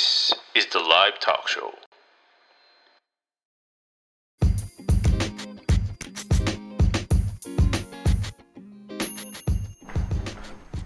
This is the live talk show.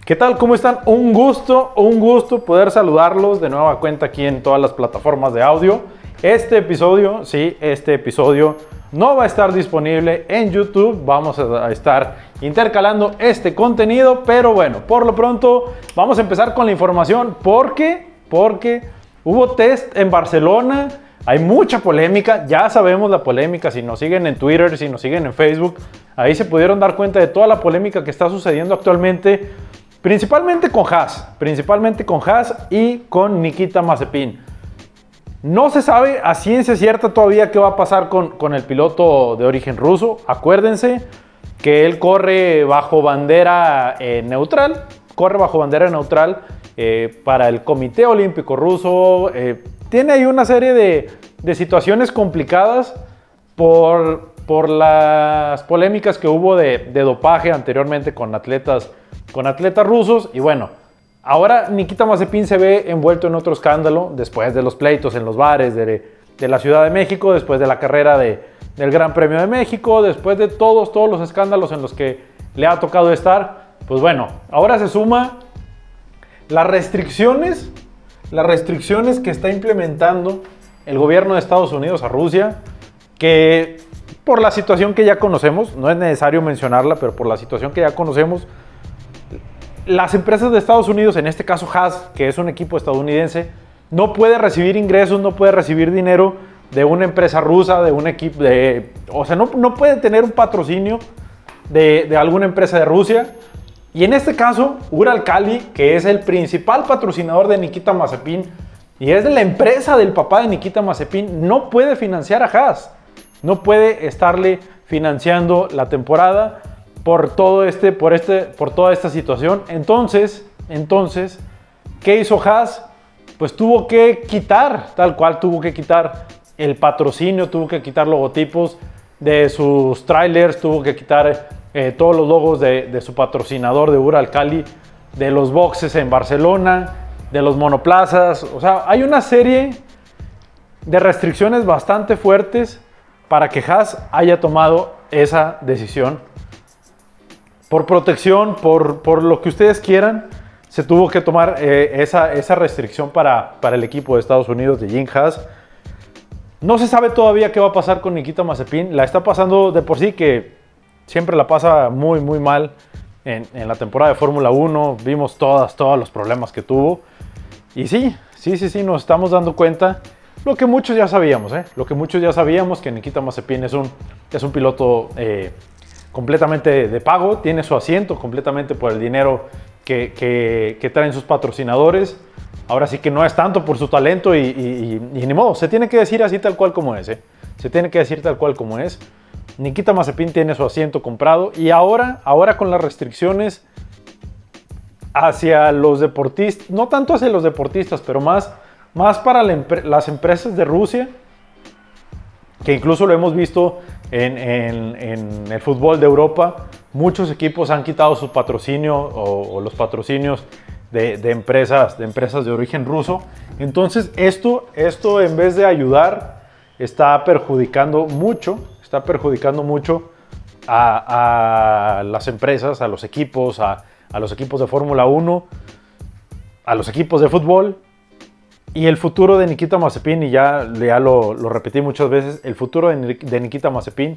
¿Qué tal? ¿Cómo están? Un gusto, un gusto poder saludarlos de nueva cuenta aquí en todas las plataformas de audio. Este episodio, sí, este episodio no va a estar disponible en YouTube. Vamos a estar intercalando este contenido, pero bueno, por lo pronto vamos a empezar con la información porque, porque hubo test en Barcelona. Hay mucha polémica, ya sabemos la polémica, si nos siguen en Twitter, si nos siguen en Facebook, ahí se pudieron dar cuenta de toda la polémica que está sucediendo actualmente Principalmente con Haas, principalmente con Haas y con Nikita Mazepin. No se sabe a ciencia cierta todavía qué va a pasar con, el piloto de origen ruso. Acuérdense que él corre bajo bandera eh, neutral, corre bajo bandera neutral eh, para el Comité Olímpico Ruso. Eh, tiene ahí una serie de, situaciones complicadas por, las polémicas que hubo de, de dopaje anteriormente con atletas rusos y bueno, ahora Nikita Mazepin se ve envuelto en otro escándalo después de los pleitos en los bares de, la Ciudad de México, después de la carrera de, del Gran Premio de México, después de todos, todos los escándalos en los que le ha tocado estar, pues bueno, ahora se suma las restricciones, las restricciones que está implementando el gobierno de Estados Unidos a Rusia, que por la situación que ya conocemos, no es necesario mencionarla, pero por la situación que ya conocemos, las empresas de Estados Unidos, en este caso Haas, que es un equipo estadounidense, no puede recibir ingresos, no puede recibir dinero de una empresa rusa, de un equipo, de, o sea, no, no puede tener un patrocinio de, de, alguna empresa de Rusia. Y en este caso, Uralkali, que es el principal patrocinador de Nikita Mazepin y es la empresa del papá de Nikita Mazepin, no puede financiar a Haas, no puede estarle financiando la temporada por todo este, por este, por toda esta situación. Entonces, entonces, ¿qué hizo Haas? Pues tuvo que quitar, tal cual tuvo que quitar el patrocinio, tuvo que quitar logotipos de sus trailers, tuvo que quitar eh, todos los logos de, su patrocinador de Uralcali, de los boxes en Barcelona, de los monoplazas. O sea, hay una serie de restricciones bastante fuertes para que Haas haya tomado esa decisión por protección, por, lo que ustedes quieran, se tuvo que tomar eh, esa, esa, restricción para, para, el equipo de Estados Unidos de Jim Haas. No se sabe todavía qué va a pasar con Nikita Mazepin. La está pasando de por sí que siempre la pasa muy, muy mal en, la temporada de Fórmula 1. Vimos todas, todos los problemas que tuvo. Y sí, sí, sí, sí, nos estamos dando cuenta. Lo que muchos ya sabíamos, ¿eh? Lo que muchos ya sabíamos, que Nikita Mazepin es un, es un piloto eh, completamente de pago, tiene su asiento completamente por el dinero que, traen sus patrocinadores. Ahora sí que no es tanto por su talento y, ni modo, se tiene que decir así tal cual como es. ¿eh? Se tiene que decir tal cual como es. Nikita Mazepin tiene su asiento comprado y ahora, ahora con las restricciones hacia los deportistas, no tanto hacia los deportistas, pero más, más para las empresas de Rusia, que incluso lo hemos visto en, el fútbol de Europa, muchos equipos han quitado su patrocinio o, los patrocinios de, empresas, de empresas de origen ruso. Entonces esto, esto en vez de ayudar, está perjudicando mucho, está perjudicando mucho a, las empresas, a los equipos, a, los equipos de Fórmula 1, a los equipos de fútbol y el futuro de Nikita Mazepin, y ya, ya lo, repetí muchas veces, el futuro de, Nikita Mazepin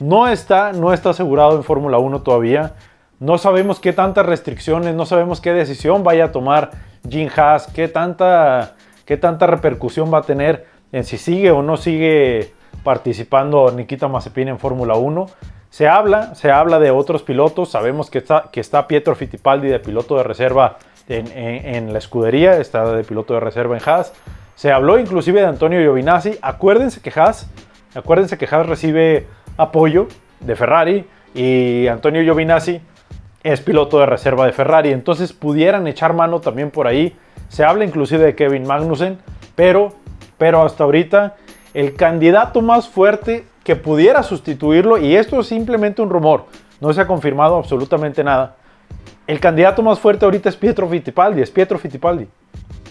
no está, no está asegurado en Fórmula 1 todavía. No sabemos qué tantas restricciones, no sabemos qué decisión vaya a tomar Jim Haas, qué tanta, qué tanta repercusión va a tener en si sigue o no sigue participando Nikita Mazepin en Fórmula 1. Se habla, se habla de otros pilotos, sabemos que está, que está Pietro Fittipaldi de piloto de reserva en, la escudería, está de piloto de reserva en Haas. Se habló inclusive de Antonio Giovinazzi. Acuérdense que Haas, acuérdense que Haas recibe apoyo de Ferrari y Antonio Giovinazzi es piloto de reserva de Ferrari. Entonces pudieran echar mano también por ahí. Se habla inclusive de Kevin Magnussen, pero, pero hasta ahorita el candidato más fuerte que pudiera sustituirlo, y esto es simplemente un rumor, no se ha confirmado absolutamente nada, el candidato más fuerte ahorita es Pietro Fittipaldi, es Pietro Fittipaldi.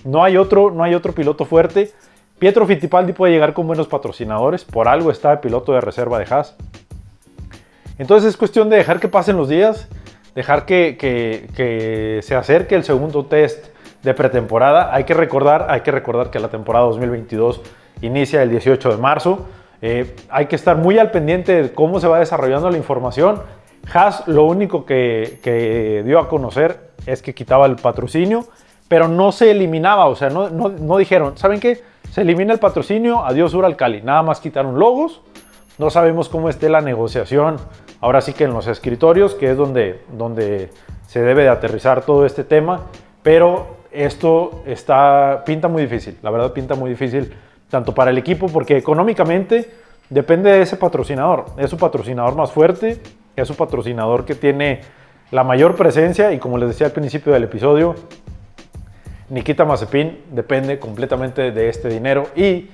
No hay otro, no hay otro piloto fuerte. Pietro Fittipaldi puede llegar con buenos patrocinadores, por algo está el piloto de reserva de Haas. Entonces es cuestión de dejar que pasen los días, dejar que, se acerque el segundo test de pretemporada. Hay que recordar, hay que recordar que la temporada 2022 inicia el 18 de marzo. Eh, hay que estar muy al pendiente de cómo se va desarrollando la información. Haas lo único que, dio a conocer es que quitaba el patrocinio, pero no se eliminaba, o sea, no, no, dijeron, ¿saben qué? Se elimina el patrocinio, adiós Uralcali, nada más quitaron logos, no sabemos cómo esté la negociación, ahora sí que en los escritorios, que es donde, donde se debe de aterrizar todo este tema, pero esto está, pinta muy difícil, la verdad pinta muy difícil, tanto para el equipo, porque económicamente depende de ese patrocinador, es su patrocinador más fuerte, es su patrocinador que tiene la mayor presencia y como les decía al principio del episodio, Nikita Mazepin depende completamente de este dinero y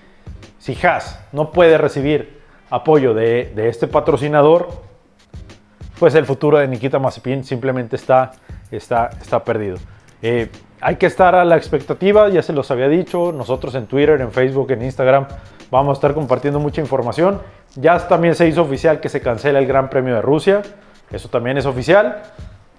si Haas no puede recibir apoyo de, este patrocinador, pues el futuro de Nikita Mazepin simplemente está, está, está perdido. Eh, hay que estar a la expectativa, ya se los había dicho, nosotros en Twitter, en Facebook, en Instagram vamos a estar compartiendo mucha información. Ya también se hizo oficial que se cancela el Gran Premio de Rusia, eso también es oficial,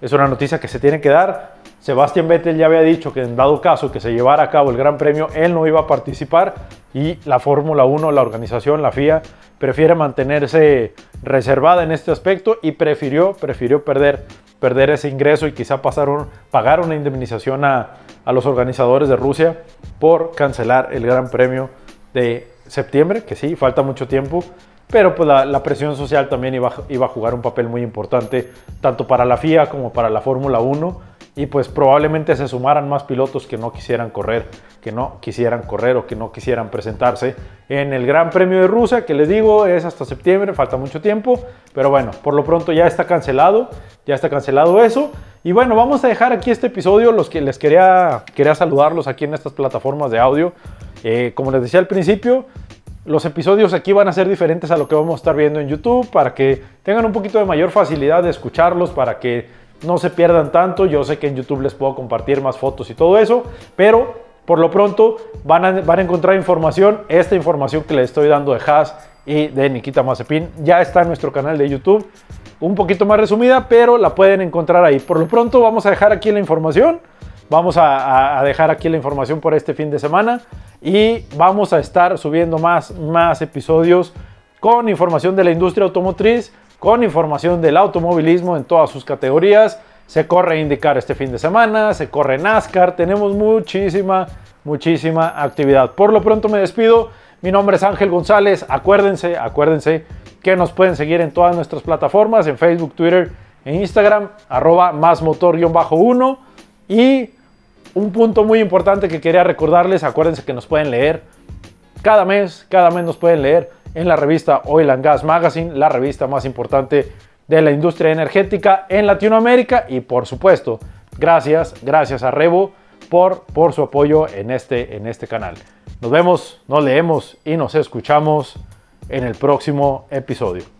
es una noticia que se tiene que dar. Sebastián Vettel ya había dicho que en dado caso que se llevara a cabo el Gran Premio, él no iba a participar y la Fórmula 1, la organización, la FIA, prefiere mantenerse reservada en este aspecto y prefirió, prefirió perder perder ese ingreso y quizá pagar una indemnización a, los organizadores de Rusia por cancelar el Gran Premio de septiembre, que sí, falta mucho tiempo, pero pues la, presión social también iba, iba, a jugar un papel muy importante, tanto para la FIA como para la Fórmula 1 y pues probablemente se sumaran más pilotos que no quisieran correr, que no quisieran correr o que no quisieran presentarse en el Gran Premio de Rusia, que les digo es hasta septiembre, falta mucho tiempo, pero bueno, por lo pronto ya está cancelado, ya está cancelado eso. Y bueno, vamos a dejar aquí este episodio, los que les quería, quería saludarlos aquí en estas plataformas de audio. Eh, como les decía al principio, los episodios aquí van a ser diferentes a lo que vamos a estar viendo en YouTube para que tengan un poquito de mayor facilidad de escucharlos, para que no se pierdan tanto. Yo sé que en YouTube les puedo compartir más fotos y todo eso, pero por lo pronto van a, a encontrar información. Esta información que les estoy dando de Haas y de Nikita Mazepin ya está en nuestro canal de YouTube. Un poquito más resumida, pero la pueden encontrar ahí. Por lo pronto vamos a dejar aquí la información. Vamos a, dejar aquí la información por este fin de semana y vamos a estar subiendo más, más episodios con información de la industria automotriz con información del automovilismo en todas sus categorías. Se corre indicar este fin de semana, se corre NASCAR, tenemos muchísima, muchísima actividad. Por lo pronto me despido. Mi nombre es Ángel González. Acuérdense, acuérdense que nos pueden seguir en todas nuestras plataformas, en Facebook, Twitter en Instagram, arroba más motor-1. Y un punto muy importante que quería recordarles, acuérdense que nos pueden leer cada mes, cada mes nos pueden leer en la revista Oil and Gas Magazine, la revista más importante de la industria energética en Latinoamérica y por supuesto, gracias, gracias a Rebo por, por su apoyo en este, en este canal. Nos vemos, nos leemos y nos escuchamos en el próximo episodio.